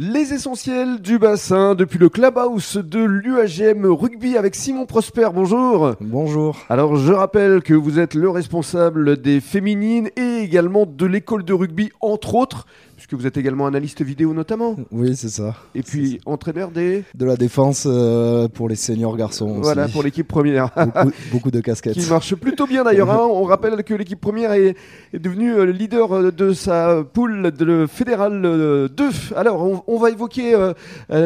Les essentiels du bassin depuis le clubhouse de l'UAGM Rugby avec Simon Prosper. Bonjour. Bonjour. Alors je rappelle que vous êtes le responsable des féminines et également de l'école de rugby entre autres puisque vous êtes également analyste vidéo notamment. Oui, c'est ça. Et puis entraîneur des De la défense euh, pour les seniors garçons. Voilà, aussi. pour l'équipe première. beaucoup, beaucoup de casquettes. qui marche plutôt bien d'ailleurs. hein. On rappelle que l'équipe première est, est devenue euh, leader euh, de sa poule de le fédéral euh, 2. Alors, on, on va évoquer euh,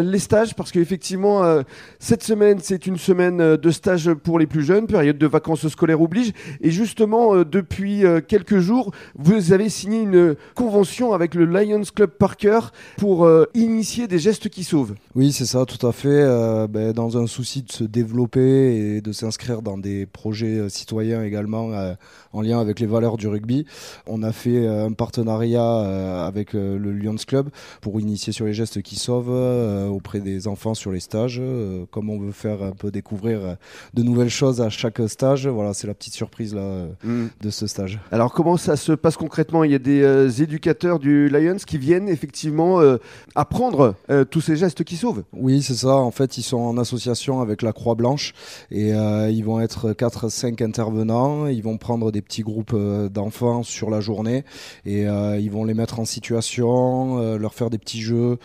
les stages parce qu'effectivement, euh, cette semaine, c'est une semaine de stage pour les plus jeunes, période de vacances scolaires oblige. Et justement, depuis quelques jours, vous avez signé une convention avec le Lions Club Parker pour euh, initier des gestes qui sauvent. Oui, c'est ça, tout à fait. Euh, ben, dans un souci de se développer et de s'inscrire dans des projets euh, citoyens également euh, en lien avec les valeurs du rugby, on a fait euh, un partenariat euh, avec euh, le Lions Club pour initier sur les gestes qui sauvent euh, auprès des enfants sur les stages. Euh, comme on veut faire un peu découvrir euh, de nouvelles choses à chaque stage, voilà, c'est la petite surprise là euh, de ce stage. Alors comment ça se passe concrètement? Il y a des euh, éducateurs du Lions qui viennent effectivement euh, apprendre euh, tous ces gestes qui sauvent. Oui, c'est ça. En fait, ils sont en association avec la Croix-Blanche et euh, ils vont être 4-5 intervenants. Ils vont prendre des petits groupes d'enfants sur la journée et ils vont les mettre en situation, leur faire des petits jeux,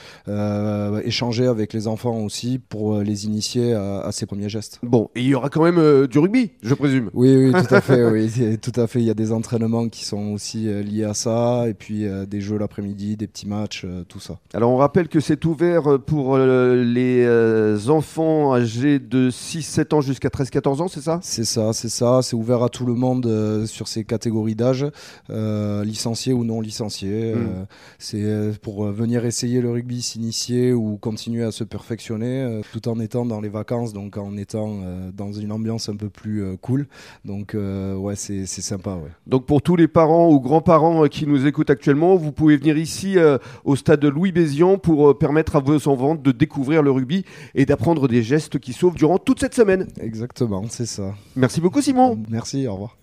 échanger avec les enfants aussi pour les initier à, à ces premiers gestes. Bon, et il y aura quand même du rugby, je présume. Oui, oui, tout à fait. oui, tout à fait. Il y a des entraînements qui sont aussi liés à ça et puis des jeux l'après-midi, des petits matchs, euh, tout ça. Alors on rappelle que c'est ouvert euh, pour euh, les enfants âgés de 6-7 ans jusqu'à 13-14 ans, c'est ça? C'est ça, c'est ça. C'est ouvert à tout le monde sur ces catégories d'âge, licenciés ou non licenciés. Mm. Euh, c'est pour venir essayer le rugby, s'initier ou continuer à se perfectionner, tout en étant dans les vacances, donc en étant dans une ambiance un peu plus cool. Donc ouais, c'est sympa. Ouais. Donc pour tous les parents ou grands-parents qui nous écoutent actuellement, vous pouvez venir ici euh, au stade Louis Bézian pour euh, permettre à vos enfants de découvrir le rugby et d'apprendre des gestes qui sauvent durant toute cette semaine. Exactement, c'est ça. Merci beaucoup Simon. Merci, au revoir.